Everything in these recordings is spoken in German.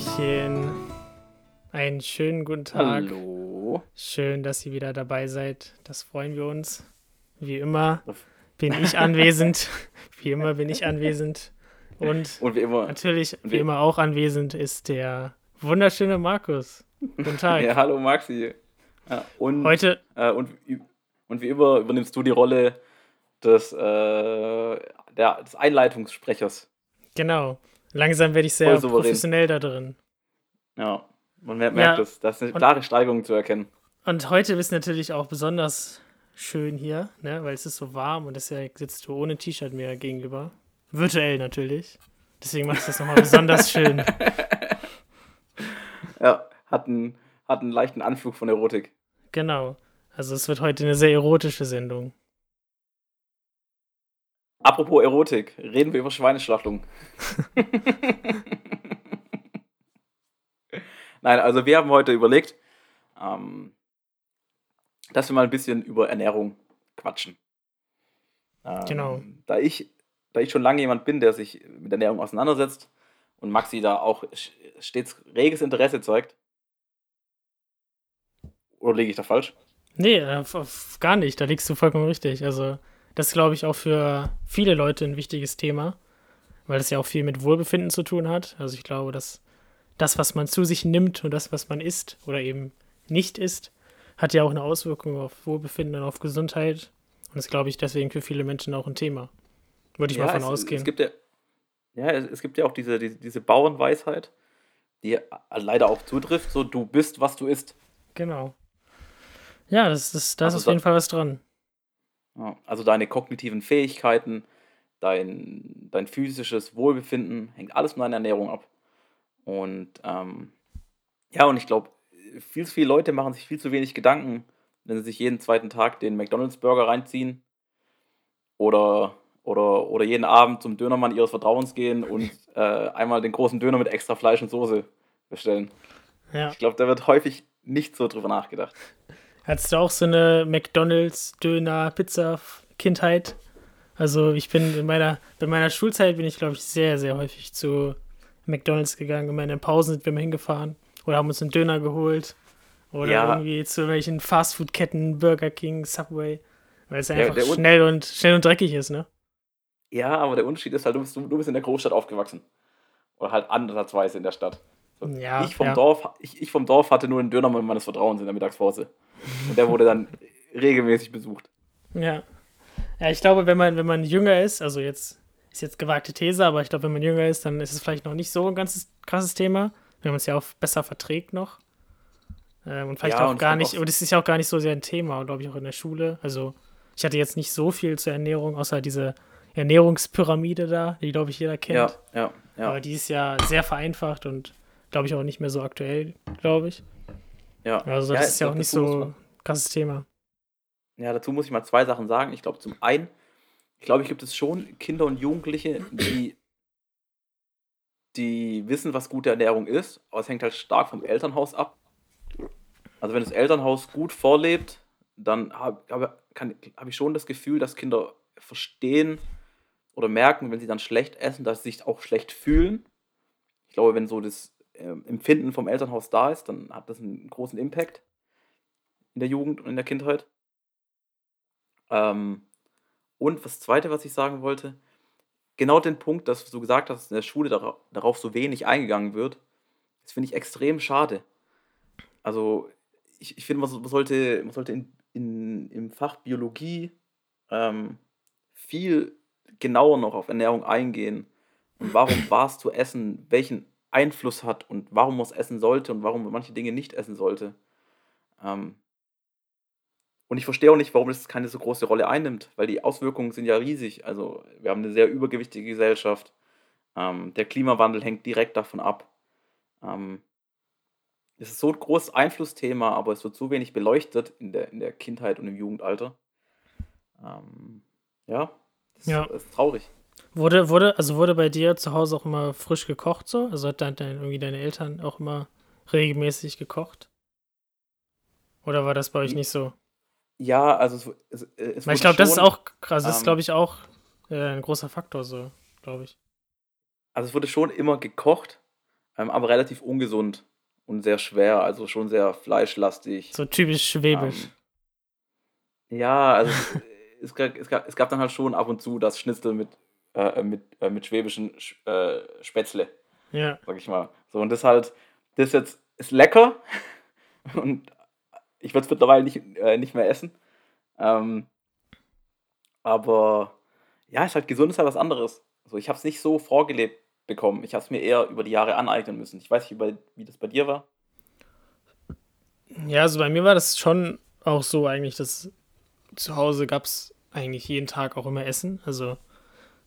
Hallöchen. Einen schönen guten Tag. Hallo. Schön, dass ihr wieder dabei seid. Das freuen wir uns. Wie immer bin ich anwesend. Wie immer bin ich anwesend. Und, Und wie immer. natürlich, wie wie- immer auch anwesend ist der wunderschöne Markus. Guten Tag. Ja, hallo Maxi. Ja, und, Heute, äh, und, wie- und wie immer übernimmst du die Rolle des, äh, der, des Einleitungssprechers. genau. Langsam werde ich sehr professionell da drin. Ja, man mer- merkt Ja, es. Da ist eine klare Steigerung zu erkennen. Und heute ist natürlich auch besonders schön hier, ne? weil es ist so warm und deshalb sitzt du ohne T-Shirt mir gegenüber. Virtuell natürlich. Deswegen macht es das nochmal besonders schön. Ja, hat einen, hat einen leichten Anflug von Erotik. Genau. Also es wird heute eine sehr erotische Sendung. Apropos Erotik, reden wir über Schweineschlachtung. Nein, also wir haben heute überlegt, ähm, dass wir mal ein bisschen über Ernährung quatschen. Ähm, Genau. Da ich, da ich schon lange jemand bin, der sich mit Ernährung auseinandersetzt und Maxi da auch stets reges Interesse zeigt. Oder liege ich da falsch? Nee, äh, gar nicht. Da liegst du vollkommen richtig. Also das ist, glaube ich, auch für viele Leute ein wichtiges Thema, weil es ja auch viel mit Wohlbefinden zu tun hat. Also ich glaube, dass das, was man zu sich nimmt und das, was man isst oder eben nicht isst, hat ja auch eine Auswirkung auf Wohlbefinden und auf Gesundheit. Und ist, glaube ich, deswegen für viele Menschen auch ein Thema. Würde ich mal von es, ausgehen. Es gibt ja, ja, es, gibt ja auch diese, diese, diese Bauernweisheit, die leider auch zutrifft, so du bist, was du isst. genau. Ja, das ist, da ist Also auf da- jeden Fall was dran. Ja, also deine kognitiven Fähigkeiten, dein, dein physisches Wohlbefinden, hängt alles von deiner Ernährung ab. Und ähm, ja, und ich glaube, viel zu viele Leute machen sich viel zu wenig Gedanken, wenn sie sich jeden zweiten Tag den McDonalds-Burger reinziehen oder, oder, oder jeden Abend zum Dönermann ihres Vertrauens gehen und äh, einmal den großen Döner mit extra Fleisch und Soße bestellen. Ja. Ich glaube, da wird häufig nicht so drüber nachgedacht. Hattest du auch so eine McDonalds, Döner, Pizza Kindheit? Also ich bin in meiner, bei meiner Schulzeit bin ich, glaube ich, sehr, sehr häufig zu McDonalds gegangen. Immer in den Pausen sind wir mal hingefahren oder haben uns einen Döner geholt. Oder Ja. irgendwie zu irgendwelchen Fastfood-Ketten, Burger King, Subway. Weil es einfach Un- schnell und schnell und dreckig ist, ne? Ja, aber der Unterschied ist halt, du bist, du, bist in der Großstadt aufgewachsen. Oder halt ansatzweise in der Stadt. So, Ja, ich, vom ja. Dorf, ich, ich vom Dorf hatte nur einen Dönermann meines Vertrauens in der Mittagspause. Und der wurde dann regelmäßig besucht. Ja. Ja, ich glaube, wenn man, wenn man jünger ist, also jetzt ist jetzt gewagte These, aber ich glaube, wenn man jünger ist, dann ist es vielleicht noch nicht so ein ganz krasses Thema, wenn man es ja auch besser verträgt noch. Ähm, und vielleicht Ja, auch und gar nicht, und es ist ja auch gar nicht so sehr ein Thema, glaube ich, auch in der Schule. Also ich hatte jetzt nicht so viel zur Ernährung, außer diese Ernährungspyramide da, die, glaube ich, jeder kennt. Ja, ja, ja. Aber die ist ja sehr vereinfacht und, glaube ich, auch nicht mehr so aktuell, glaube ich. ja. Also das ja, ist ja auch nicht so ein krasses Thema. Ja, dazu muss ich mal zwei Sachen sagen. Ich glaube, zum einen, ich glaube, ich gibt es schon Kinder und Jugendliche, die, die wissen, was gute Ernährung ist, aber es hängt halt stark vom Elternhaus ab. Also wenn das Elternhaus gut vorlebt, dann habe hab, hab ich schon das Gefühl, dass Kinder verstehen oder merken, wenn sie dann schlecht essen, dass sie sich auch schlecht fühlen. Ich glaube, wenn so das ähm, Empfinden vom Elternhaus da ist, dann hat das einen großen Impact in der Jugend und in der Kindheit. Ähm, und das Zweite, was ich sagen wollte, genau den Punkt, dass du gesagt hast, dass in der Schule darauf, so wenig eingegangen wird, das finde ich extrem schade. Also ich, ich finde, man, so- man sollte, man sollte in, in, im Fach Biologie ähm, viel genauer noch auf Ernährung eingehen und warum was zu essen welchen Einfluss hat und warum man es essen sollte und warum man manche Dinge nicht essen sollte. Ähm, und ich verstehe auch nicht, warum das keine so große Rolle einnimmt, weil die Auswirkungen sind ja riesig. Also wir haben eine sehr übergewichtige Gesellschaft. Ähm, der Klimawandel hängt direkt davon ab. Ähm, es ist so ein großes Einflussthema, aber es wird so wenig beleuchtet in der, in der Kindheit und im Jugendalter. Ähm, ja, das Ja. Ist traurig. Wurde, wurde, also wurde bei dir zu Hause auch immer frisch gekocht so? Also hat dann dein, irgendwie deine Eltern auch immer regelmäßig gekocht? Oder war das bei euch Hm. nicht so? Ja, also es, es, es ich glaube, das ist auch krass, das ist, ähm, glaube ich, auch äh, ein großer Faktor so, glaube ich. Also es wurde schon immer gekocht, ähm, aber relativ ungesund und sehr schwer, also schon sehr fleischlastig. So typisch schwäbisch. Ähm, ja, also es, gab, es, gab, es gab dann halt schon ab und zu das Schnitzel mit, äh, mit, äh, mit schwäbischen äh, Spätzle. Ja. Sag ich mal. So, und das halt, das jetzt ist lecker und ich würde es mittlerweile nicht, äh, nicht mehr essen. Ähm, aber ja, ist halt gesund, ist halt was anderes. Also ich habe es nicht so vorgelebt bekommen. Ich habe es mir eher über die Jahre aneignen müssen. Ich weiß nicht, wie das bei dir war. Ja, also bei mir war das schon auch so eigentlich, dass zu Hause gab es eigentlich jeden Tag auch immer Essen. Also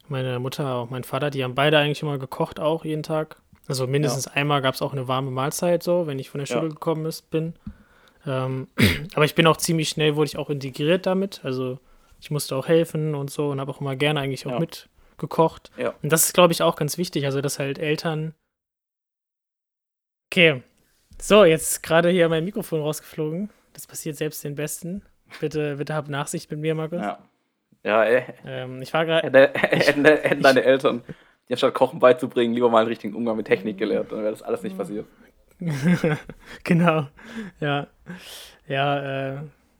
meine Mutter und mein Vater, die haben beide eigentlich immer gekocht auch jeden Tag. Also mindestens ja. einmal gab es auch eine warme Mahlzeit so, wenn ich von der Schule ja. gekommen ist, bin. Ähm, aber ich bin auch ziemlich schnell, wurde ich auch integriert damit. Also ich musste auch helfen und so und habe auch immer gerne eigentlich auch ja. mitgekocht. Ja. Und das ist, glaube ich, auch ganz wichtig. Also, dass halt Eltern. Okay. So, jetzt gerade hier mein Mikrofon rausgeflogen. Das passiert selbst den Besten. Bitte, bitte hab Nachsicht mit mir, Markus. Ja. Ja, ey. Ähm, ich war gerade. Hätten, deine Eltern dir statt Kochen beizubringen, lieber mal einen richtigen Umgang mit Technik gelernt, dann wäre das alles nicht passiert. genau. Ja. Ja, äh,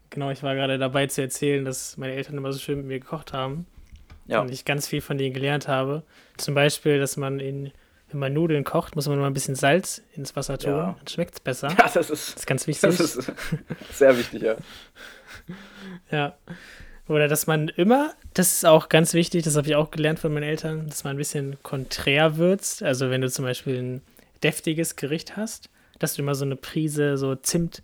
genau, ich war gerade dabei zu erzählen, dass meine Eltern immer so schön mit mir gekocht haben. Ja. Und ich ganz viel von denen gelernt habe. Zum Beispiel, dass man in, wenn man Nudeln kocht, muss man mal ein bisschen Salz ins Wasser tun. Ja. Dann schmeckt es besser. Ja, das ist, das ist ganz wichtig. Das ist sehr wichtig, ja. ja. Oder dass man immer, das ist auch ganz wichtig, das habe ich auch gelernt von meinen Eltern, dass man ein bisschen konträr würzt. Also wenn du zum Beispiel ein deftiges Gericht hast, dass du immer so eine Prise so Zimt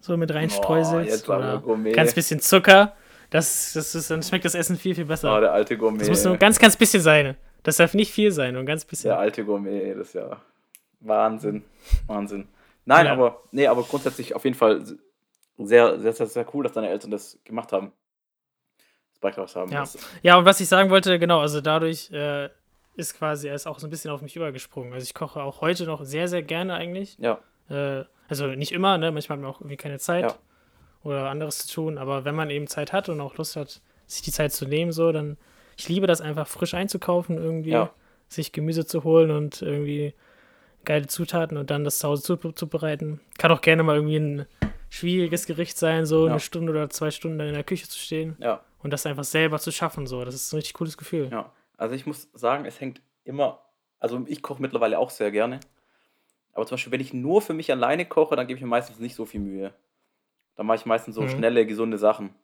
so mit reinstreuselst. Oh, oder ganz bisschen Zucker. Das, das ist, dann schmeckt das Essen viel, viel besser. Oh, der alte Gourmet. Das muss nur ganz, ganz bisschen sein. Das darf nicht viel sein, nur ganz bisschen. Der alte Gourmet, das ist ja Wahnsinn. Wahnsinn. Nein, ja. aber, nee, aber grundsätzlich auf jeden Fall sehr, sehr, sehr, sehr cool, dass deine Eltern das gemacht haben. Beitrags haben. Ja. ja, und was ich sagen wollte, genau, also dadurch äh, ist quasi, er ist auch so ein bisschen auf mich übergesprungen. Also ich koche auch heute noch sehr, sehr gerne eigentlich. Ja. Äh, also nicht immer, ne? Manchmal hat man auch irgendwie keine Zeit ja. oder anderes zu tun. Aber wenn man eben Zeit hat und auch Lust hat, sich die Zeit zu nehmen, so, dann ich liebe das einfach frisch einzukaufen, irgendwie, ja. sich Gemüse zu holen und irgendwie geile Zutaten und dann das zu Hause zubereiten. Kann auch gerne mal irgendwie ein schwieriges Gericht sein, so ja. eine Stunde oder zwei Stunden in der Küche zu stehen ja. Und das einfach selber zu schaffen. So, das ist ein richtig cooles Gefühl. Ja, also ich muss sagen, es hängt immer, also ich koche mittlerweile auch sehr gerne. Aber zum Beispiel, wenn ich nur für mich alleine koche, dann gebe ich mir meistens nicht so viel Mühe. Dann mache ich meistens so mhm. schnelle, gesunde Sachen.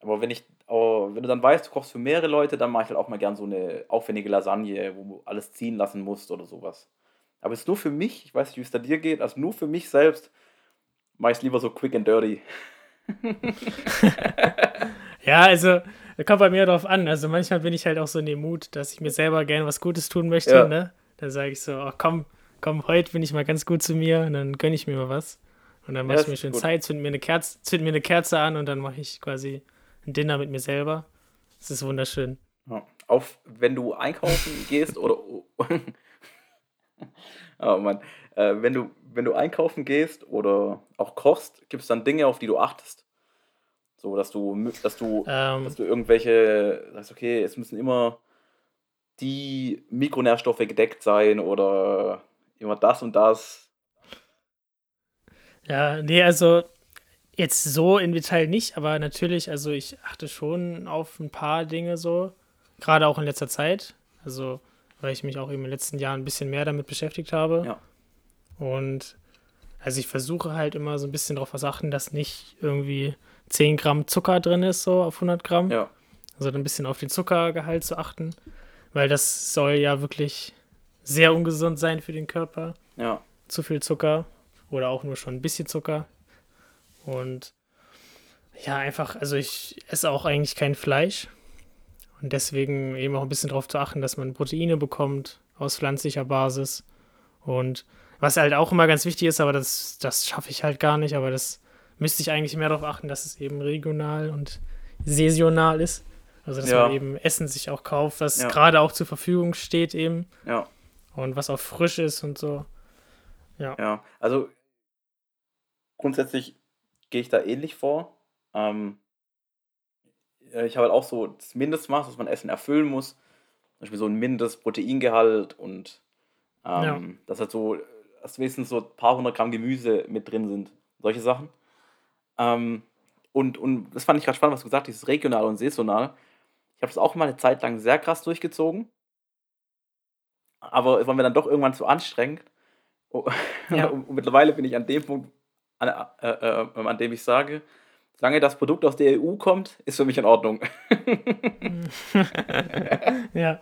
Aber wenn ich, oh, wenn du dann weißt, du kochst für mehrere Leute, dann mache ich halt auch mal gern so eine aufwendige Lasagne, wo du alles ziehen lassen musst oder sowas. Aber es ist nur für mich, ich weiß nicht, wie es da dir geht, also nur für mich selbst, mache ich es lieber so quick and dirty. ja, also, kommt bei mir drauf an. Also manchmal bin ich halt auch so in dem Mut, dass ich mir selber gerne was Gutes tun möchte, ja. ne? Dann sage ich so, oh, komm, komm, heute bin ich mal ganz gut zu mir und dann gönne ich mir mal was. Und dann mache ja, ich mir schön gut. Zeit, zünd mir, eine Kerze, zünd mir eine Kerze an und dann mache ich quasi ein Dinner mit mir selber. Das ist wunderschön. Ja. Auf, wenn du einkaufen gehst oder. oh Mann. Äh, wenn, du, wenn du einkaufen gehst oder auch kochst, gibt es dann Dinge, auf die du achtest? So, dass du, dass du, ähm, dass du irgendwelche, sagst, okay, es müssen immer die Mikronährstoffe gedeckt sein oder immer das und das. Ja, nee, also jetzt so im Detail nicht, aber natürlich, also ich achte schon auf ein paar Dinge so, gerade auch in letzter Zeit. Also, weil ich mich auch eben in den letzten Jahren ein bisschen mehr damit beschäftigt habe. Ja. Und also ich versuche halt immer so ein bisschen darauf zu achten, dass nicht irgendwie 10 Gramm Zucker drin ist, so auf 100 Gramm. Ja. Also ein bisschen auf den Zuckergehalt zu achten, weil das soll ja wirklich sehr ungesund sein für den Körper. Ja. Zu viel Zucker oder auch nur schon ein bisschen Zucker. Und ja, einfach, also ich esse auch eigentlich kein Fleisch. Und deswegen eben auch ein bisschen darauf zu achten, dass man Proteine bekommt aus pflanzlicher Basis. Und was halt auch immer ganz wichtig ist, aber das, das schaffe ich halt gar nicht, aber das müsste ich eigentlich mehr darauf achten, dass es eben regional und saisonal ist. Also dass ja. man eben Essen sich auch kauft, was ja. gerade auch zur Verfügung steht eben. Ja. Und was auch frisch ist und so. Ja. Ja, also grundsätzlich gehe ich da ähnlich vor. Ähm, ich habe halt auch so das Mindestmaß, was man Essen erfüllen muss. Zum Beispiel so ein Mindestproteingehalt und ähm, ja. das halt so, dass wenigstens so ein paar hundert Gramm Gemüse mit drin sind. Solche Sachen. Ähm, und, und das fand ich gerade spannend, was du gesagt hast, dieses regional und saisonal. Ich habe es auch mal eine Zeit lang sehr krass durchgezogen. Aber es war mir dann doch irgendwann zu anstrengend. Oh, ja. und mittlerweile bin ich an dem Punkt, an, äh, äh, an dem ich sage, solange das Produkt aus der EU kommt, ist für mich in Ordnung. ja.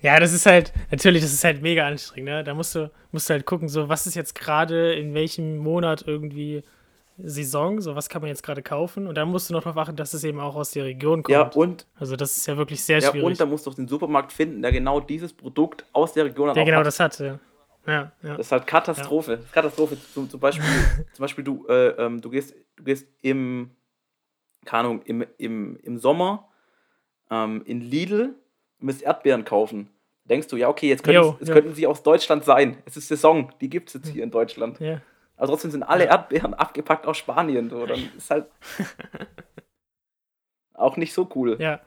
Ja, das ist halt, natürlich, das ist halt mega anstrengend, ne? Da musst du, musst du halt gucken, so, was ist jetzt gerade in welchem Monat irgendwie Saison, so was kann man jetzt gerade kaufen und dann musst du noch darauf achten, dass es eben auch aus der Region kommt. Ja, und also das ist ja wirklich sehr ja, schwierig. Und da musst du auch den Supermarkt finden, der genau dieses Produkt aus der Region hat. Der genau hat. das hat, ja. Ja, ja. Das ist halt Katastrophe. Ja. Katastrophe. Zum, zum Beispiel, zum Beispiel du, äh, ähm, du gehst, du gehst im, keine Ahnung, im, im, im Sommer ähm, in Lidl und willst Erdbeeren kaufen. Denkst du, ja, okay, jetzt, könnten, jetzt könnten sie aus Deutschland sein. Es ist Saison, die gibt es jetzt hier in Deutschland. Ja. Aber trotzdem sind alle Erdbeeren abgepackt aus Spanien. So. Dann ist halt auch nicht so cool. Ja.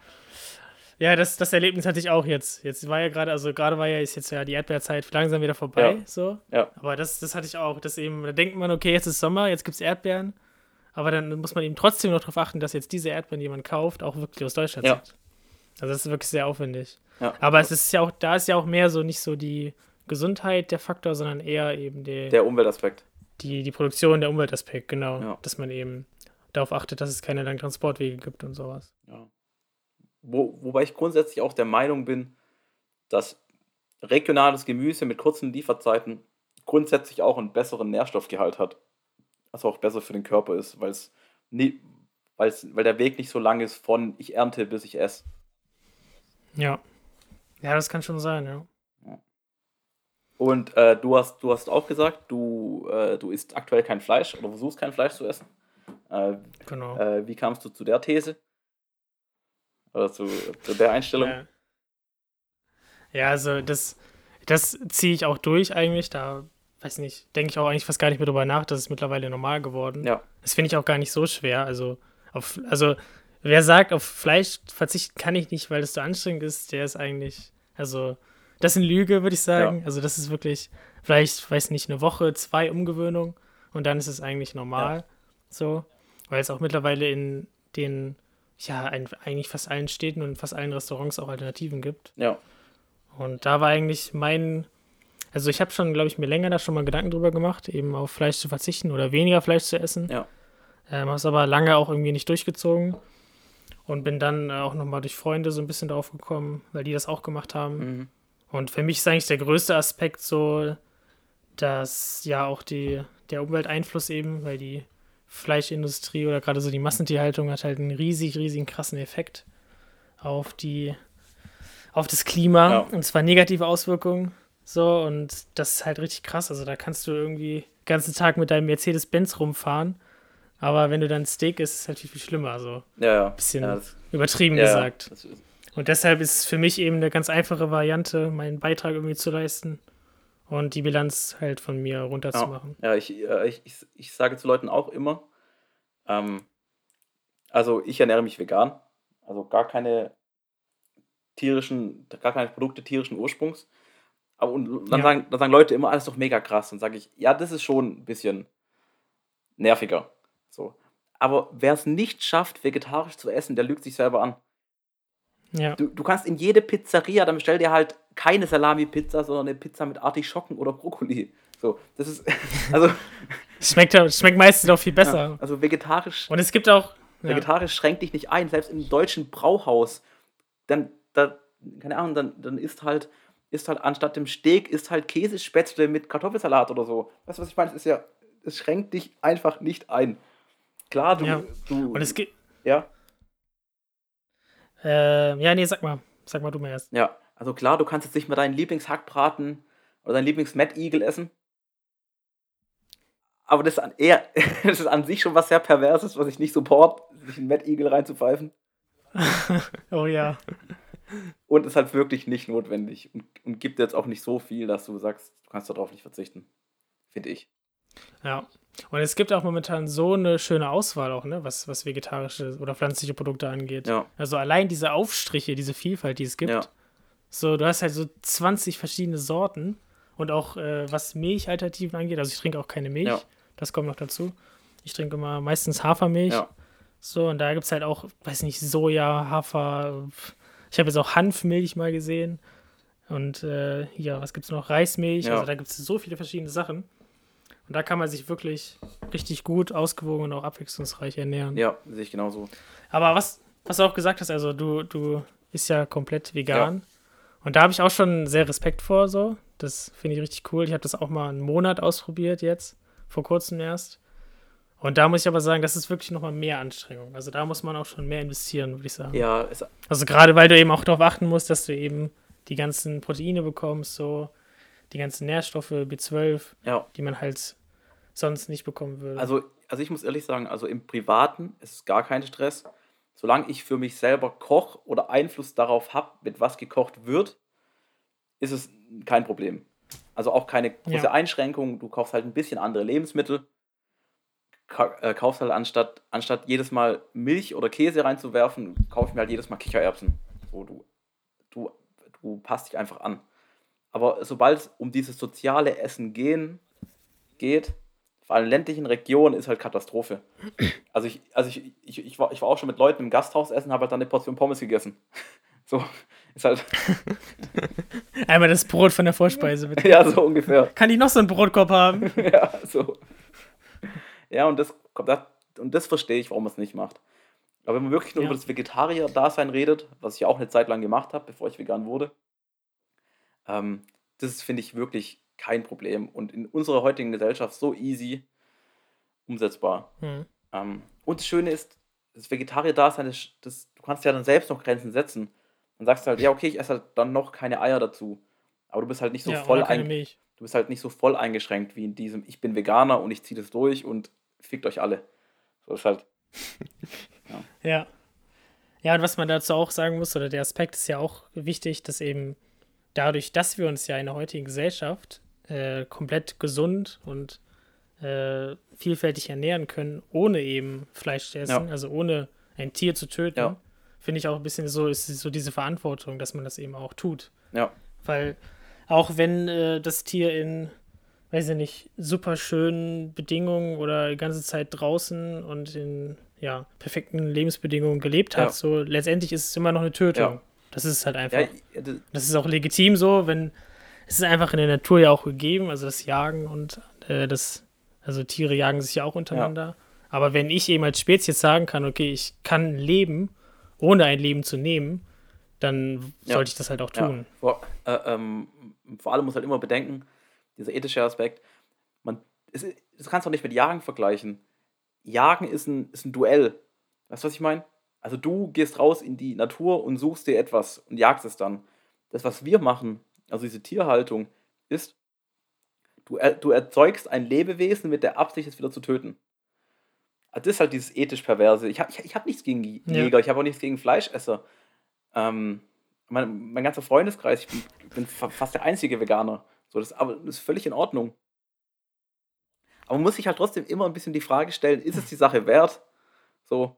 Ja, das, das Erlebnis hatte ich auch jetzt. Jetzt war ja gerade, also gerade war ja ist jetzt ja die Erdbeerzeit langsam wieder vorbei, ja. so. Ja. Aber das, das hatte ich auch. Das eben, da denkt man, okay, jetzt ist Sommer, jetzt gibt es Erdbeeren. Aber dann muss man eben trotzdem noch darauf achten, dass jetzt diese Erdbeeren, die man kauft, auch wirklich aus Deutschland ja. sind. Also das ist wirklich sehr aufwendig. Ja. Aber es ist ja auch, da ist ja auch mehr so nicht so die Gesundheit der Faktor, sondern eher eben der, der Umweltaspekt die, die Produktion, der Umweltaspekt, genau. Ja. Dass man eben darauf achtet, dass es keine langen Transportwege gibt und sowas. Ja. Wo, wobei ich grundsätzlich auch der Meinung bin, dass regionales Gemüse mit kurzen Lieferzeiten grundsätzlich auch einen besseren Nährstoffgehalt hat. Also auch besser für den Körper ist, weil es nie, weil's, weil der Weg nicht so lang ist von ich ernte bis ich esse. Ja. Ja, das kann schon sein, ja. Und äh, du, hast, du hast auch gesagt, du, äh, du isst aktuell kein Fleisch oder versuchst kein Fleisch zu essen. Äh, genau. Äh, wie kamst du zu der These? Oder zu, zu der Einstellung? Ja. ja, also das, das ziehe ich auch durch eigentlich. Da, weiß nicht, denke ich auch eigentlich fast gar nicht mehr drüber nach. Das ist mittlerweile normal geworden. Ja. Das finde ich auch gar nicht so schwer. Also, auf, also wer sagt, auf Fleisch verzichten kann ich nicht, weil das so anstrengend ist, der ist eigentlich, also das ist eine Lüge, würde ich sagen. Ja. Also das ist wirklich vielleicht, weiß nicht, eine Woche, zwei Umgewöhnung und dann ist es eigentlich normal. Ja. So, weil es auch mittlerweile in den, ja, eigentlich fast allen Städten und fast allen Restaurants auch Alternativen gibt. Ja. Und da war eigentlich mein, also ich habe schon, glaube ich, mir länger da schon mal Gedanken drüber gemacht, eben auf Fleisch zu verzichten oder weniger Fleisch zu essen. Ja. Ähm, habe es aber lange auch irgendwie nicht durchgezogen und bin dann auch nochmal durch Freunde so ein bisschen drauf gekommen, weil die das auch gemacht haben. Mhm. Und für mich ist eigentlich der größte Aspekt so, dass ja auch die, der Umwelteinfluss eben, weil die Fleischindustrie oder gerade so die Massentierhaltung hat halt einen riesig, riesigen krassen Effekt auf die, auf das Klima ja. und zwar negative Auswirkungen. So, und das ist halt richtig krass. Also da kannst du irgendwie den ganzen Tag mit deinem Mercedes-Benz rumfahren. Aber wenn du dann Steak isst, ist es halt viel, viel schlimmer. So. Ja, ja. Bisschen ja, das, übertrieben ja, gesagt. Das ist, und deshalb ist es für mich eben eine ganz einfache Variante, meinen Beitrag irgendwie zu leisten und die Bilanz halt von mir runterzumachen. Ja, ja ich, ich, ich, ich sage zu Leuten auch immer, ähm, also ich ernähre mich vegan, also gar keine tierischen, gar keine Produkte tierischen Ursprungs. Aber und dann, ja. sagen, dann sagen Leute immer, alles doch mega krass. Dann sage ich, ja, das ist schon ein bisschen nerviger. So. Aber wer es nicht schafft, vegetarisch zu essen, der lügt sich selber an. Ja. Du, du kannst in jede Pizzeria, dann bestell dir halt keine Salami-Pizza, sondern eine Pizza mit Artischocken oder Brokkoli. So, das ist, also. schmeckt, schmeckt meistens auch viel besser. Ja, also vegetarisch. Und es gibt auch. Ja. Vegetarisch schränkt dich nicht ein, selbst im deutschen Brauhaus. Dann, da, keine Ahnung, dann, dann ist halt, ist halt anstatt dem Steak, ist halt Käsespätzle mit Kartoffelsalat oder so. Weißt du, was ich meine? Es ist ja, es schränkt dich einfach nicht ein. Klar, du. Ja. du Und es gibt. Ja. Äh, ja, nee, sag mal. Sag mal du mir erst. Ja, also klar, du kannst jetzt nicht mehr deinen Lieblingshackbraten oder deinen Lieblings-Mad-Eagle essen. Aber das ist, an, eher, das ist an sich schon was sehr Perverses, was ich nicht support, sich einen Mad-Eagle reinzupfeifen. oh ja. Und ist halt wirklich nicht notwendig und, und gibt jetzt auch nicht so viel, dass du sagst, du kannst darauf nicht verzichten. Finde ich. Ja. Und es gibt auch momentan so eine schöne Auswahl auch, ne, was, was vegetarische oder pflanzliche Produkte angeht. Ja. Also allein diese Aufstriche, diese Vielfalt, die es gibt. Ja. So, du hast halt so 20 verschiedene Sorten Und auch äh, was Milchalternativen angeht, also ich trinke auch keine Milch, Ja. das kommt noch dazu. Ich trinke immer meistens Hafermilch. Ja. So, und da gibt es halt auch, weiß nicht, Soja, Hafer. Ich habe jetzt auch Hanfmilch mal gesehen. Und äh, ja, was gibt es noch? Reismilch. Ja. Also da gibt es so viele verschiedene Sachen. Und da kann man sich wirklich richtig gut, ausgewogen und auch abwechslungsreich ernähren. Ja, sehe ich genauso. Aber was, was du auch gesagt hast, also du, du bist ja komplett vegan. Und da habe ich auch schon sehr Respekt vor, so. Das finde ich richtig cool. Ich habe das auch mal einen Monat ausprobiert jetzt, vor kurzem erst. Und da muss ich aber sagen, das ist wirklich nochmal mehr Anstrengung. Also da muss man auch schon mehr investieren, würde ich sagen. Ja, Also gerade weil du eben auch darauf achten musst, dass du eben die ganzen Proteine bekommst, so die ganzen Nährstoffe, B12, ja. die man halt sonst nicht bekommen würde. Also, also ich muss ehrlich sagen, also im Privaten ist es gar kein Stress. Solange ich für mich selber koche oder Einfluss darauf habe, mit was gekocht wird, ist es kein Problem. Also auch keine große Ja. Einschränkung. Du kaufst halt ein bisschen andere Lebensmittel. Äh, kaufst halt anstatt, anstatt jedes Mal Milch oder Käse reinzuwerfen, kauf ich mir halt jedes Mal Kichererbsen. So, du, du, du passt dich einfach an. Aber sobald es um dieses soziale Essen gehen, geht, vor allem in ländlichen Regionen, ist halt Katastrophe. Also ich, also ich, ich, ich, war, ich war auch schon mit Leuten im Gasthaus essen, habe halt dann eine Portion Pommes gegessen. So, ist halt, Einmal das Brot von der Vorspeise, bitte. ja, so ungefähr. Kann ich noch so einen Brotkorb haben? ja, so. Ja, und das, und das verstehe ich, warum man es nicht macht. Aber wenn man wirklich nur Ja. über das Vegetarier-Dasein redet, was ich auch eine Zeit lang gemacht habe, bevor ich vegan wurde, ähm, das finde ich, wirklich kein Problem und in unserer heutigen Gesellschaft so easy umsetzbar. Hm. Ähm, und das Schöne ist, das Vegetarier-Dasein, das, das, du kannst ja dann selbst noch Grenzen setzen. Dann sagst du halt, ja, okay, ich esse halt dann noch keine Eier dazu. Aber du bist halt nicht so ja, voll oder keine ein, Milch. du bist halt nicht so voll eingeschränkt wie in diesem, ich bin Veganer und ich ziehe das durch und fickt euch alle. So ist halt, Ja. Ja, und was man dazu auch sagen muss, oder der Aspekt ist ja auch wichtig, dass eben dadurch, dass wir uns ja in der heutigen Gesellschaft äh, komplett gesund und äh, vielfältig ernähren können, ohne eben Fleisch zu essen, Ja. also ohne ein Tier zu töten, Ja. finde ich auch ein bisschen so, ist so diese Verantwortung, dass man das eben auch tut. ja, Weil auch wenn äh, das Tier in, weiß ich nicht, super schönen Bedingungen oder die ganze Zeit draußen und in ja, perfekten Lebensbedingungen gelebt hat, Ja. so letztendlich ist es immer noch eine Tötung. Das ist halt einfach. Das ist auch legitim so, wenn es ist einfach in der Natur ja auch gegeben, also das Jagen und äh, das, also Tiere jagen sich ja auch untereinander. Aber wenn ich eben als Spezies sagen kann, okay, ich kann leben, ohne ein Leben zu nehmen, dann Ja. sollte ich das halt auch Ja, tun. vor, äh, ähm, vor allem muss halt immer bedenken, dieser ethische Aspekt, man, es, das kannst du auch nicht mit Jagen vergleichen. Jagen ist ein, ist ein Duell. Weißt du, was ich meine? Also du gehst raus in die Natur und suchst dir etwas und jagst es dann. Das, was wir machen, also diese Tierhaltung, ist, du, er, du erzeugst ein Lebewesen mit der Absicht, es wieder zu töten. Also das ist halt dieses ethisch Perverse. Ich habe ich, ich hab nichts gegen Ja. Jäger, ich habe auch nichts gegen Fleischesser. Ähm, mein, mein ganzer Freundeskreis, ich bin, bin fa- fast der einzige Veganer. So, das, aber das ist völlig in Ordnung. Aber man muss sich halt trotzdem immer ein bisschen die Frage stellen, ist es die Sache wert? So.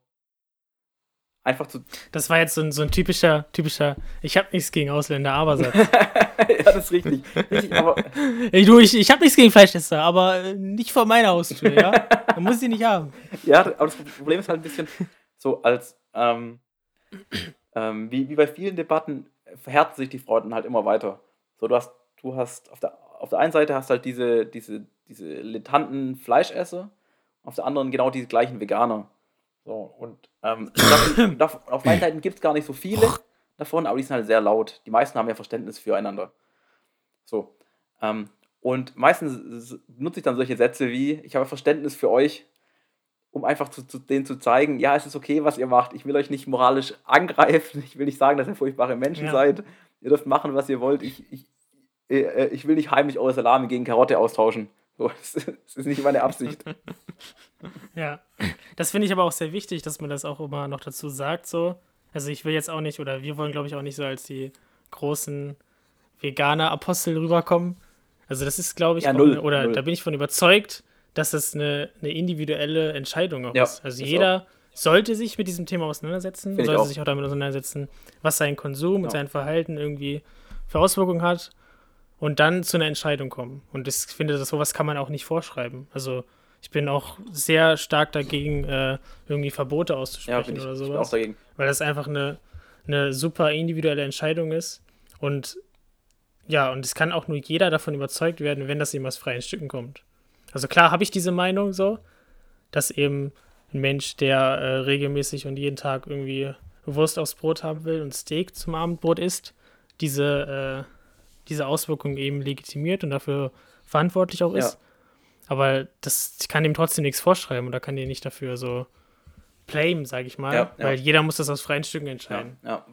Einfach zu. Das war jetzt so ein, so ein typischer, typischer, ich habe nichts gegen Ausländer, aber Satz. ja, das ist richtig. richtig aber, Ey, du, ich, ich habe nichts gegen Fleischesser, aber äh, nicht vor meiner Haustür, ja? Man muss sie nicht haben. ja, aber das Problem ist halt ein bisschen so, als ähm, ähm, wie, wie bei vielen Debatten verhärten sich die Fronten halt immer weiter. So, du hast, du hast auf der, auf der einen Seite hast halt diese, diese, diese militanten Fleischesser, auf der anderen genau die gleichen Veganer. So, und ähm, davon, davon, auf beiden Seiten gibt es gar nicht so viele davon, aber die sind halt sehr laut. Die meisten haben ja Verständnis füreinander. So. Ähm, und meistens nutze ich dann solche Sätze wie, ich habe Verständnis für euch, um einfach zu, zu, denen zu zeigen, ja, es ist okay, was ihr macht. Ich will euch nicht moralisch angreifen. Ich will nicht sagen, dass ihr furchtbare Menschen Ja. seid. Ihr dürft machen, was ihr wollt. Ich, ich, äh, ich will nicht heimlich eure Salami gegen Karotte austauschen. So, das, ist- nicht meine Absicht. Ja. Das finde ich aber auch sehr wichtig, dass man das auch immer noch dazu sagt, so. Also ich will jetzt auch nicht, oder wir wollen, glaube ich, auch nicht so als die großen Veganer-Apostel rüberkommen. Also das ist, glaube ich, Ja, auch null, eine, oder null. da bin ich von überzeugt, dass das eine, eine individuelle Entscheidung auch Ja, ist. Also ist jeder sollte sich mit diesem Thema auseinandersetzen, Find sollte auch. sich auch damit auseinandersetzen, was sein Konsum und Ja. sein Verhalten irgendwie für Auswirkungen hat. Und dann zu einer Entscheidung kommen. Und ich finde, dass sowas kann man auch nicht vorschreiben. Also ich bin auch sehr stark dagegen, äh, irgendwie Verbote auszusprechen ja, ich, oder sowas. Ich bin auch dagegen. Weil das einfach eine, eine super individuelle Entscheidung ist. Und ja, und es kann auch nur jeder davon überzeugt werden, wenn das eben aus freien Stücken kommt. Also klar habe ich diese Meinung so, dass eben ein Mensch, der äh, regelmäßig und jeden Tag irgendwie Wurst aufs Brot haben will und Steak zum Abendbrot isst, diese, äh, diese Auswirkungen eben legitimiert und dafür verantwortlich auch ist. Ja. Aber das ich kann ihm trotzdem nichts vorschreiben oder kann dir nicht dafür so blame, sage ich mal, ja, ja. weil jeder muss das aus freien Stücken entscheiden. Ja,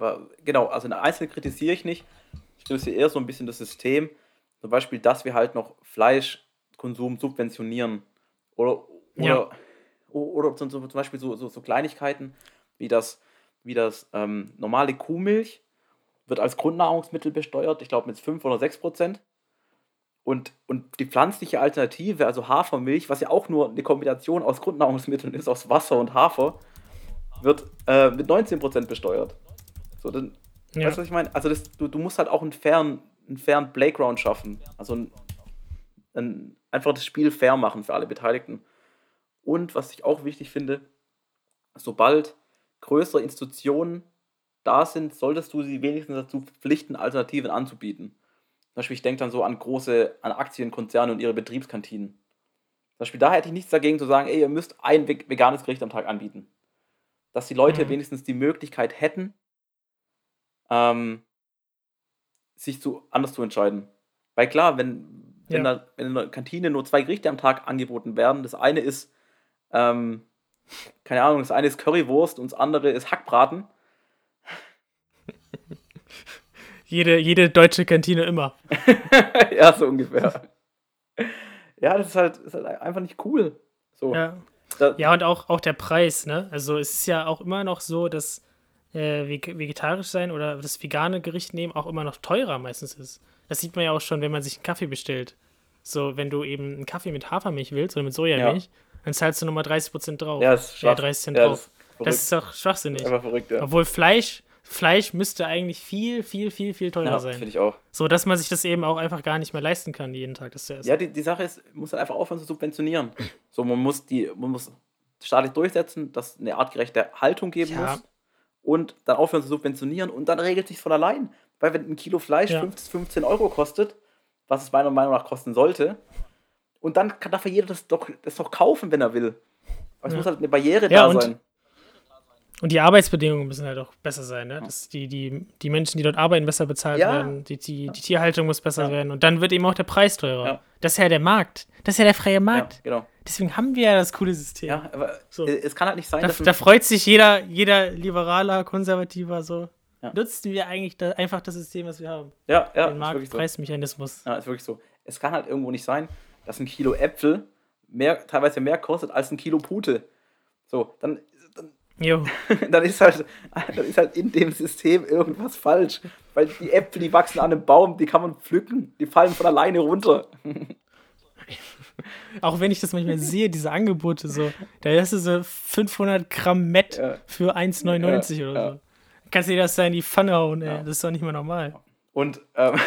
genau, also eine Einzelne kritisiere ich nicht. Ich kritisiere eher so ein bisschen das System. Zum Beispiel, dass wir halt noch Fleischkonsum subventionieren. Oder, oder, oder zum, zum Beispiel so, so, so Kleinigkeiten wie das, wie das ähm, normale Kuhmilch wird als Grundnahrungsmittel besteuert, ich glaube mit 5 oder 6 Prozent. Und, und die pflanzliche Alternative, also Hafermilch, was ja auch nur eine Kombination aus Grundnahrungsmitteln ist, aus Wasser und Hafer, wird äh, mit 19% besteuert. So, dann, ja. Weißt du, was ich meine? Also das, du, du musst halt auch einen fairen, einen fairen Playground schaffen. Also ein, ein, einfach das Spiel fair machen für alle Beteiligten. Und was ich auch wichtig finde, sobald größere Institutionen da sind, solltest du sie wenigstens dazu verpflichten, Alternativen anzubieten. Zum Beispiel, ich denke dann so an große, an Aktienkonzerne und ihre Betriebskantinen. Zum Beispiel, da hätte ich nichts dagegen zu sagen, ey, ihr müsst ein veganes Gericht am Tag anbieten. Dass die Leute mhm. wenigstens die Möglichkeit hätten, ähm, sich zu, anders zu entscheiden. Weil klar, wenn, wenn, ja. da, wenn in der Kantine nur zwei Gerichte am Tag angeboten werden, das eine ist, ähm, keine Ahnung, das eine ist Currywurst und das andere ist Hackbraten, jede, jede deutsche Kantine immer. ja, so ungefähr. Ja, das ist halt, ist halt einfach nicht cool. So. Ja. ja, und auch, auch der Preis, ne? Also es ist ja auch immer noch so, dass äh, vegetarisch sein oder das vegane Gericht nehmen auch immer noch teurer meistens ist. Das sieht man ja auch schon, wenn man sich einen Kaffee bestellt. So, wenn du eben einen Kaffee mit Hafermilch willst oder mit Sojamilch, ja. dann zahlst du nochmal 30% drauf. Ja, das ist schwach. Ja, 30 Cent ja, drauf. Das ist, das ist doch schwachsinnig. Einfach verrückt, ja. Obwohl Fleisch Fleisch müsste eigentlich viel, viel, viel, viel teurer ja, sein. finde ich auch. So, dass man sich das eben auch einfach gar nicht mehr leisten kann, jeden Tag das zu essen. Ja, die, die Sache ist, man muss halt einfach aufhören zu subventionieren. So, man muss die, man muss staatlich durchsetzen, dass es eine artgerechte Haltung geben ja. muss und dann aufhören zu subventionieren und dann regelt sich von allein. Weil wenn ein Kilo Fleisch ja. 15, 15 Euro kostet, was es meiner Meinung nach kosten sollte, und dann kann dafür jeder das doch, das doch kaufen, wenn er will. Aber es ja. muss halt eine Barriere ja, da sein. Und die Arbeitsbedingungen müssen halt auch besser sein, ne? Dass die, die, die Menschen, die dort arbeiten, besser bezahlt ja. werden, die, die, die Tierhaltung muss besser ja. werden und dann wird eben auch der Preis teurer. Ja. Das ist ja der Markt. Das ist ja der freie Markt. genau. Deswegen haben wir ja das coole System. Ja, aber so. es kann halt nicht sein, da, dass. Da freut sich jeder, jeder liberaler, konservativer so. Nutzen wir eigentlich da einfach das System, was wir haben. Ja, ja. Den Marktpreismechanismus. So. Ja, ist wirklich so. Es kann halt irgendwo nicht sein, dass ein Kilo Äpfel mehr, teilweise mehr kostet als ein Kilo Pute. So, dann Jo. dann, ist halt, dann ist halt in dem System irgendwas falsch. Weil die Äpfel, die wachsen an einem Baum, die kann man pflücken. Die fallen von alleine runter. Auch wenn ich das manchmal sehe, diese Angebote so, da hast du so 500 Gramm Met ja. für 1,99 ja, oder so. Kannst du dir das da in die Pfanne hauen, ey. Das ist doch nicht mehr normal. Und, ähm,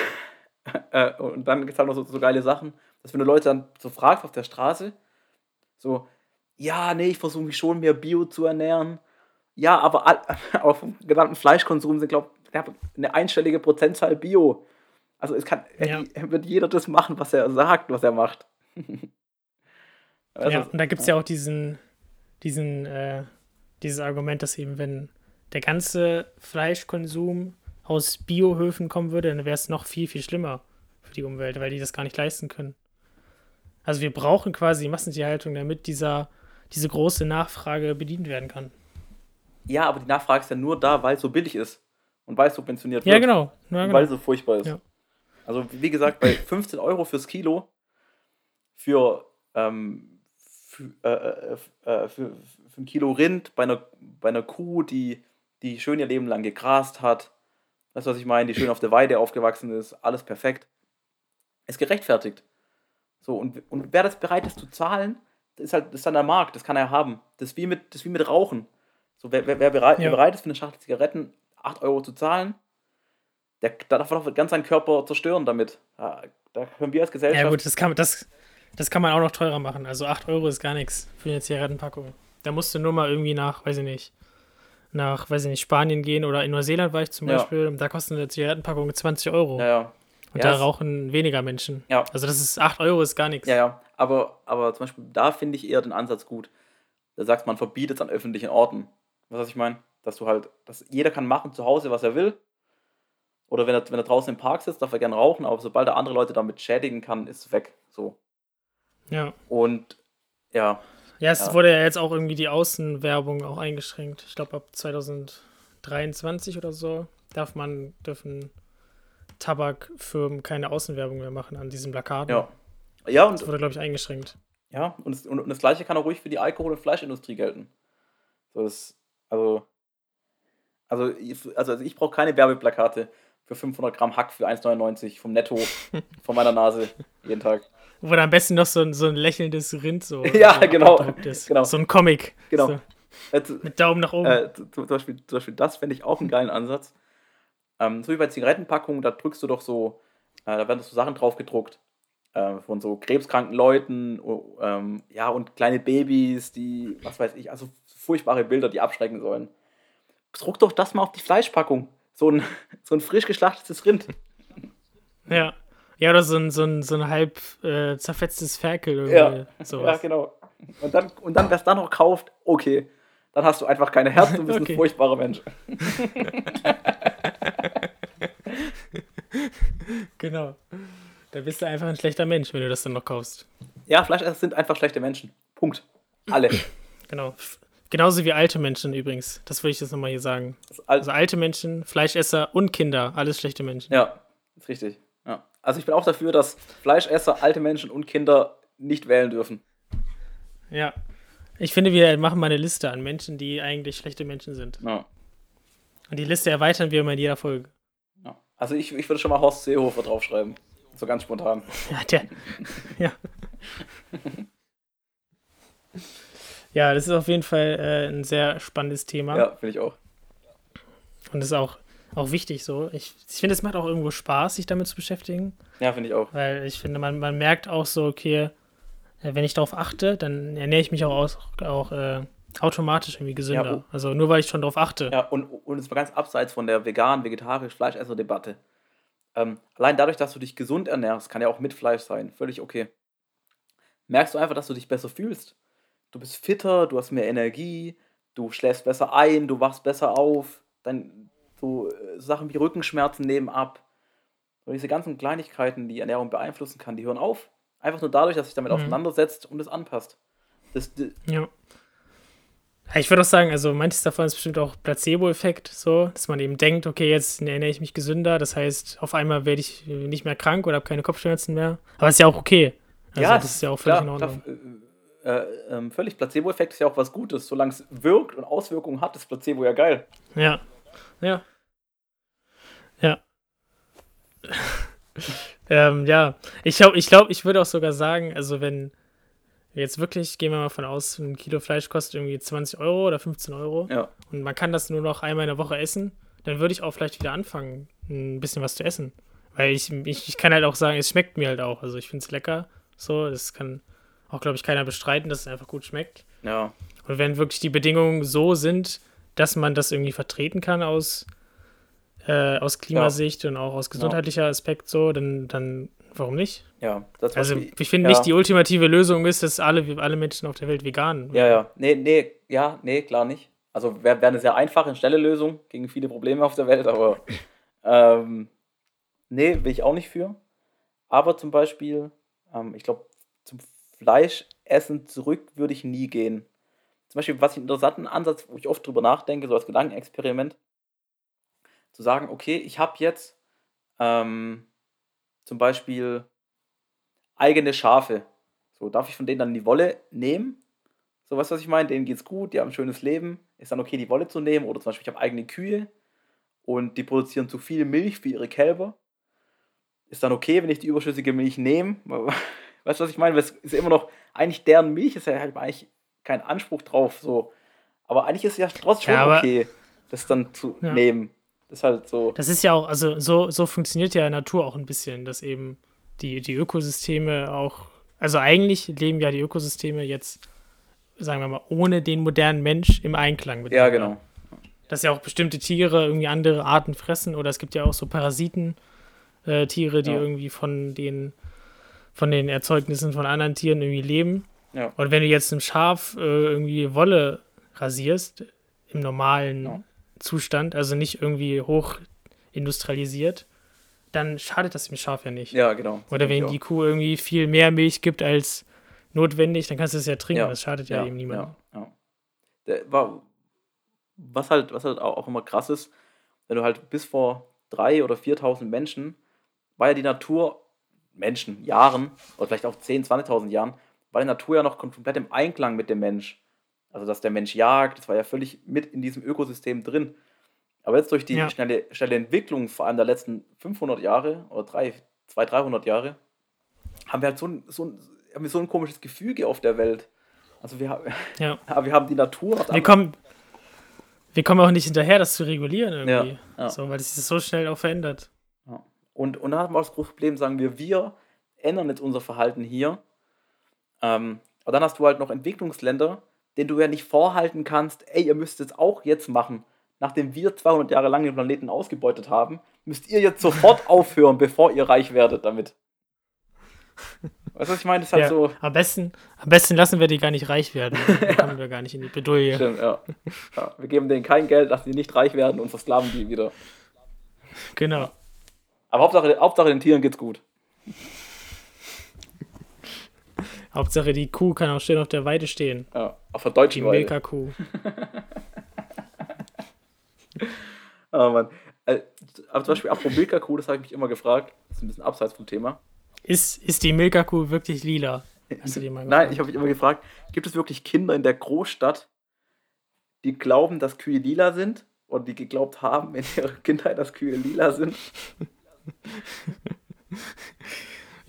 äh, und dann gibt es halt noch so, so geile Sachen, dass wenn du Leute dann so fragst auf der Straße, so, ja, nee, ich versuche mich schon mehr Bio zu ernähren. Ja, aber, aber vom gesamten Fleischkonsum sind, glaube ich, eine einstellige Prozentzahl Bio. Also es kann, ja. wird jeder das machen, was er sagt, was er macht. also, ja, und da gibt es ja auch diesen, diesen, äh, dieses Argument, dass eben, wenn der ganze Fleischkonsum aus Biohöfen kommen würde, dann wäre es noch viel, viel schlimmer für die Umwelt, weil die das gar nicht leisten können. Also wir brauchen quasi Massentierhaltung, damit dieser diese große Nachfrage bedient werden kann. Ja, aber die Nachfrage ist ja nur da, weil es so billig ist und weil es subventioniert wird. Ja, genau. Ja, genau. Weil es so furchtbar ist. Ja. Also, wie gesagt, bei 15 Euro fürs Kilo für, ähm, für, äh, äh, äh, für, für, ein Kilo Rind bei einer, bei einer Kuh, die, die schön ihr Leben lang gegrast hat, du, was ich meine, die schön auf der Weide aufgewachsen ist, alles perfekt, ist gerechtfertigt. So, und, und wer das bereit ist zu zahlen, das ist halt das ist dann der Markt, das kann er haben. Das ist wie mit, das wie mit Rauchen. So, wer, wer, wer, bereit, ja. wer bereit ist, für eine Schachtel Zigaretten 8 Euro zu zahlen, der, der darf doch ganz seinen Körper zerstören damit. Da, da können wir als Gesellschaft. Ja, gut, das kann, das, das kann man auch noch teurer machen. Also 8 Euro ist gar nichts für eine Zigarettenpackung. Da musst du nur mal irgendwie nach, weiß ich nicht, nach, weiß ich nicht, Spanien gehen oder in Neuseeland war ich zum Ja. Beispiel. Da kostet eine Zigarettenpackung 20 Euro. Ja, ja. Und Ja, da rauchen weniger Menschen. Ja. Also das ist 8 Euro ist gar nichts. Ja, ja. Aber, aber zum Beispiel, da finde ich eher den Ansatz gut. Da sagst man verbietet es an öffentlichen Orten. Was was ich meine? Dass du halt, dass jeder kann machen zu Hause, was er will. Oder wenn er, wenn er draußen im Park sitzt, darf er gerne rauchen, aber sobald er andere Leute damit schädigen kann, ist es weg. So. Ja. Und ja, Ja, es Ja. wurde ja jetzt auch irgendwie die Außenwerbung auch eingeschränkt. Ich glaube, ab 2023 oder so darf man, dürfen Tabakfirmen keine Außenwerbung mehr machen an diesen Plakaten. ja. Ja, und, Das wurde, glaube ich, eingeschränkt. ja, und, das, und, und das gleiche kann auch ruhig für die Alkohol- und Fleischindustrie gelten. So, das, also, also, ich- also ich brauche keine Werbeplakate für 500 Gramm Hack für 1,99 vom Netto von meiner Nase jeden Tag. Wo dann am besten noch so ein, so ein lächelndes Rind so. Ja, so genau, genau. So ein Comic. Genau. So, Äh, mit Daumen nach oben. äh, zu- zum, Beispiel, zum Beispiel das fände ich auch einen geilen Ansatz. Ähm, so wie bei Zigarettenpackungen, da drückst du doch so, äh, da werden so Sachen drauf gedruckt. Äh, von so krebskranken Leuten, oh, ähm, ja, und kleine Babys, die, was weiß ich, also furchtbare Bilder, die abschrecken sollen. Druck doch das mal auf die Fleischpackung. So ein, so ein frisch geschlachtetes Rind. ja. Ja, oder so ein, so ein, so ein halb äh, zerfetztes Ferkel Ja. irgendwie. Ja, Sowas. genau. Und dann, und dann wer es dann noch kauft, okay. Dann hast du einfach keine Herz, du bist Okay. ein furchtbarer Mensch. Genau. Da bist du einfach ein schlechter Mensch, wenn du das dann noch kaufst. Ja, Fleischesser sind einfach schlechte Menschen. Punkt. Alle. Genau. Genauso wie alte Menschen übrigens. Das will ich jetzt nochmal hier sagen. Also alte Menschen, Fleischesser und Kinder, alles schlechte Menschen. Ja, ist richtig. Ja. Also ich bin auch dafür, dass Fleischesser, alte Menschen und Kinder nicht wählen dürfen. Ja. Ich finde, wir machen mal eine Liste an Menschen, die eigentlich schlechte Menschen sind. Ja. Und die Liste erweitern wir immer in jeder Folge. Also ich, ich würde schon mal Horst Seehofer draufschreiben. So ganz spontan. Ja, der. Ja. Ja, das ist auf jeden Fall äh, ein sehr spannendes Thema. Ja, finde ich auch. Und das ist auch, auch wichtig so. Ich, ich finde, es macht auch irgendwo Spaß, sich damit zu beschäftigen. Ja, finde ich auch. Weil ich finde, man, man merkt auch so, okay, äh, wenn ich darauf achte, dann ernähre ich mich auch, aus, auch äh, automatisch irgendwie gesünder. Ja, oh. Also nur weil ich schon darauf achte. Ja, und, und es war ganz abseits von der vegan, vegetarisch, Fleischesser-Debatte. Ähm, allein dadurch, dass du dich gesund ernährst, kann ja auch mit Fleisch sein, völlig okay. Merkst du einfach, dass du dich besser fühlst. Du bist fitter, du hast mehr Energie, du schläfst besser ein, du wachst besser auf, dann so äh, Sachen wie Rückenschmerzen nehmen ab. Und diese ganzen Kleinigkeiten, die Ernährung beeinflussen kann, die hören auf. Einfach nur dadurch, dass sich damit Mhm. auseinandersetzt und es anpasst. Das, das, Ja. Ja, Ich würde auch sagen, also manches davon ist bestimmt auch Placebo-Effekt, so, dass man eben denkt, okay, jetzt ernähre ich mich gesünder, das heißt, auf einmal werde ich nicht mehr krank oder habe keine Kopfschmerzen mehr. Aber ist ja auch okay. Also das ist ja auch völlig in Ordnung. klar, äh, äh, ähm, völlig. Placebo-Effekt ist ja auch was Gutes. Solange es wirkt und Auswirkungen hat, ist Placebo ja geil. Ja. Ja. Ja. ähm, ja. Ich glaube, ich, glaub, ich würde auch sogar sagen, also wenn jetzt wirklich, gehen wir mal von aus, ein Kilo Fleisch kostet irgendwie 20 Euro oder 15 Euro Ja. und man kann das nur noch einmal in der Woche essen, dann würde ich auch vielleicht wieder anfangen, ein bisschen was zu essen. Weil ich, ich, ich kann halt auch sagen, es schmeckt mir halt auch. Also ich finde es lecker. So, das kann auch, glaube ich, keiner bestreiten, dass es einfach gut schmeckt. Ja. Und wenn wirklich die Bedingungen so sind, dass man das irgendwie vertreten kann aus, äh, aus Klimasicht und auch aus gesundheitlicher Aspekt so, dann, dann warum nicht? Ja. Das Also ich finde ja. nicht, die ultimative Lösung ist, dass alle, alle Menschen auf der Welt vegan Ja, ja. Nee, nee, ja, nee, klar nicht. Also wäre wär eine sehr einfache schnelle Lösung gegen viele Probleme auf der Welt, aber ähm, nee, bin ich auch nicht für. Aber zum Beispiel, ähm, ich glaube, zum Fleischessen zurück würde ich nie gehen. Zum Beispiel, was ich einen interessanten Ansatz, wo ich oft drüber nachdenke, so als Gedankenexperiment, zu sagen, okay, ich habe jetzt ähm, zum Beispiel eigene Schafe. So, darf ich von denen dann die Wolle nehmen? So, weißt du, was ich meine? Denen geht's gut, die haben ein schönes Leben. Ist dann okay, die Wolle zu nehmen? Oder zum Beispiel, ich habe eigene Kühe und die produzieren zu viel Milch für ihre Kälber. Ist dann okay, wenn ich die überschüssige Milch nehme? Weißt du, was ich meine? Weil Es ist immer noch, eigentlich deren Milch ist ja halt eigentlich kein Anspruch drauf. So. Aber eigentlich ist es ja trotzdem Ja, okay, das dann zu Ja. nehmen. Das ist halt so. Das ist ja auch, also so, so funktioniert ja Natur auch ein bisschen, dass eben die, die Ökosysteme auch, also eigentlich leben ja die Ökosysteme jetzt, sagen wir mal, ohne den modernen Mensch im Einklang mit. Ja, genau. Dass ja auch bestimmte Tiere irgendwie andere Arten fressen oder es gibt ja auch so Parasiten, äh, Tiere, die ja. irgendwie von den, von den Erzeugnissen von anderen Tieren irgendwie leben. Ja. Und wenn du jetzt einem Schaf äh, irgendwie Wolle rasierst, im normalen ja. Zustand, also nicht irgendwie hoch industrialisiert, dann schadet das dem Schaf ja nicht. Ja, genau. Oder wenn die Kuh irgendwie viel mehr Milch gibt als notwendig, dann kannst du es ja trinken. Ja. Das schadet ja, ja eben niemandem. Ja, ja. was halt, was halt auch immer krass ist, wenn du halt bis vor drei oder 4.000 Menschen war ja die Natur, Menschen, Jahren, oder vielleicht auch 10.000, 20.000 Jahren, war die Natur ja noch komplett im Einklang mit dem Mensch. Also, dass der Mensch jagt, das war ja völlig mit in diesem Ökosystem drin. Aber jetzt durch die ja. schnelle, schnelle Entwicklung, vor allem der letzten 500 Jahre oder 200, 300 Jahre, haben wir halt so ein, so ein, haben wir so ein komisches Gefüge auf der Welt. Also, wir, ja. wir haben die Natur. Wir kommen, wir kommen auch nicht hinterher, das zu regulieren irgendwie. Ja, ja. So, weil es sich so schnell auch verändert. Ja. Und, und dann haben wir auch das große Problem, sagen wir, wir ändern jetzt unser Verhalten hier. Ähm, aber dann hast du halt noch Entwicklungsländer, den du ja nicht vorhalten kannst, ey, ihr müsst es auch jetzt machen. Nachdem wir 200 Jahre lang den Planeten ausgebeutet haben, müsst ihr jetzt sofort aufhören, bevor ihr reich werdet damit. Weißt du, was ich meine? Das ist halt ja, so. Am besten, am besten lassen wir die gar nicht reich werden. Dann kommen wir gar nicht in die Bedouille. Stimmt, ja. ja. Wir geben denen kein Geld, lassen die nicht reich werden und versklaven die wieder. Genau. Aber Hauptsache, Hauptsache den Tieren geht's gut. Hauptsache die Kuh kann auch schön auf der Weide stehen. Ja, auf der deutschen die Weide. Die Milka-Kuh. oh Mann. Äh, aber zum Beispiel apropos Milka-Kuh, das habe ich mich immer gefragt. Das ist ein bisschen abseits vom Thema. Ist, ist die Milka-Kuh wirklich lila? Hast du die mal Nein, ich habe mich immer gefragt, gibt es wirklich Kinder in der Großstadt, die glauben, dass Kühe lila sind? Oder die geglaubt haben in ihrer Kindheit, dass Kühe lila sind?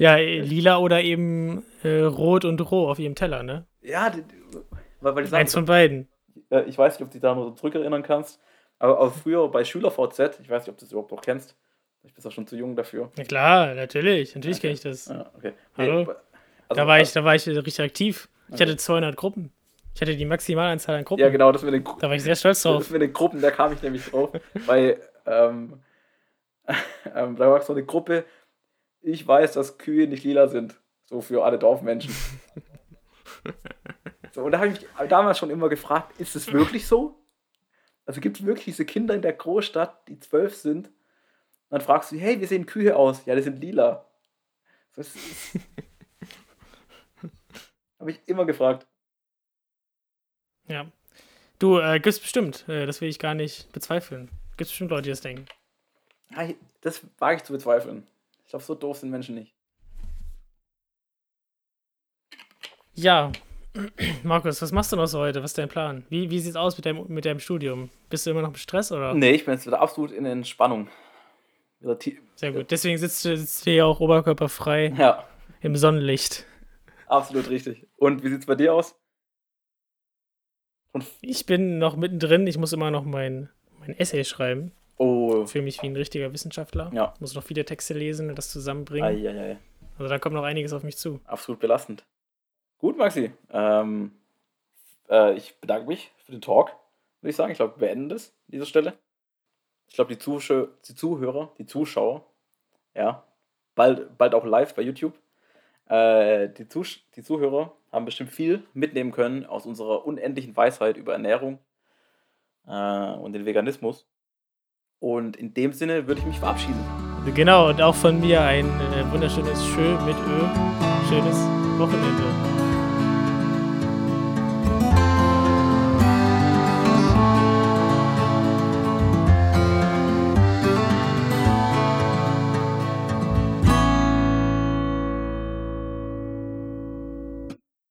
Ja, lila oder eben äh, rot und roh auf ihrem Teller, ne? Ja, weil, weil ich Eins von beiden. Ich weiß nicht, ob du dich da noch so zurückerinnern kannst, aber, aber früher bei SchülerVZ, ich weiß nicht, ob du das überhaupt noch kennst, ich bin auch schon zu jung dafür. Ja klar, natürlich, natürlich okay. kenne ich das. Ja, okay. Hallo? Also, da, war ich, da war ich richtig aktiv. Ich okay. hatte 200 Gruppen. Ich hatte die Maximalanzahl an Gruppen. Ja, genau, das mit den Da war ich sehr stolz drauf. Das mit den Gruppen, da kam ich nämlich drauf, weil ähm, ähm, da war so eine Gruppe, ich weiß, dass Kühe nicht lila sind. So für alle Dorfmenschen. so, und da habe ich mich damals schon immer gefragt, ist es wirklich so? Also gibt es wirklich diese Kinder in der Großstadt, die zwölf sind? Und dann fragst du, hey, wie sehen Kühe aus? Ja, die sind lila. Das habe ich immer gefragt. Ja. Du, äh, gibt's bestimmt. Äh, das will ich gar nicht bezweifeln. Gibt es bestimmt Leute, die das denken. Das wage ich zu bezweifeln. Ich glaube, so doof sind Menschen nicht. Ja, Markus, was machst du noch so heute? Was ist dein Plan? Wie, wie sieht es aus mit deinem, mit deinem Studium? Bist du immer noch im Stress oder? Nee, ich bin jetzt wieder absolut in Entspannung. Sehr gut. Deswegen sitzt du, sitzt du hier auch oberkörperfrei ja. im Sonnenlicht. Absolut richtig. Und wie sieht es bei dir aus? Und ich bin noch mittendrin. Ich muss immer noch mein, mein Essay schreiben. Oh. Für mich wie ein richtiger Wissenschaftler. Ja. Muss noch viele Texte lesen und das zusammenbringen. Ei, ei, ei. Also da kommt noch einiges auf mich zu. Absolut belastend. Gut, Maxi. Ähm, äh, ich bedanke mich für den Talk, würde ich sagen. Ich glaube, wir beenden das an dieser Stelle. Ich glaube, die, die Zuhörer, die Zuschauer, ja, bald, bald auch live bei YouTube. Äh, die, Zus die Zuhörer haben bestimmt viel mitnehmen können aus unserer unendlichen Weisheit über Ernährung äh, und den Veganismus. Und in dem Sinne würde ich mich verabschieden. Genau, und auch von mir ein äh, wunderschönes Schön mit Ö. Schönes Wochenende.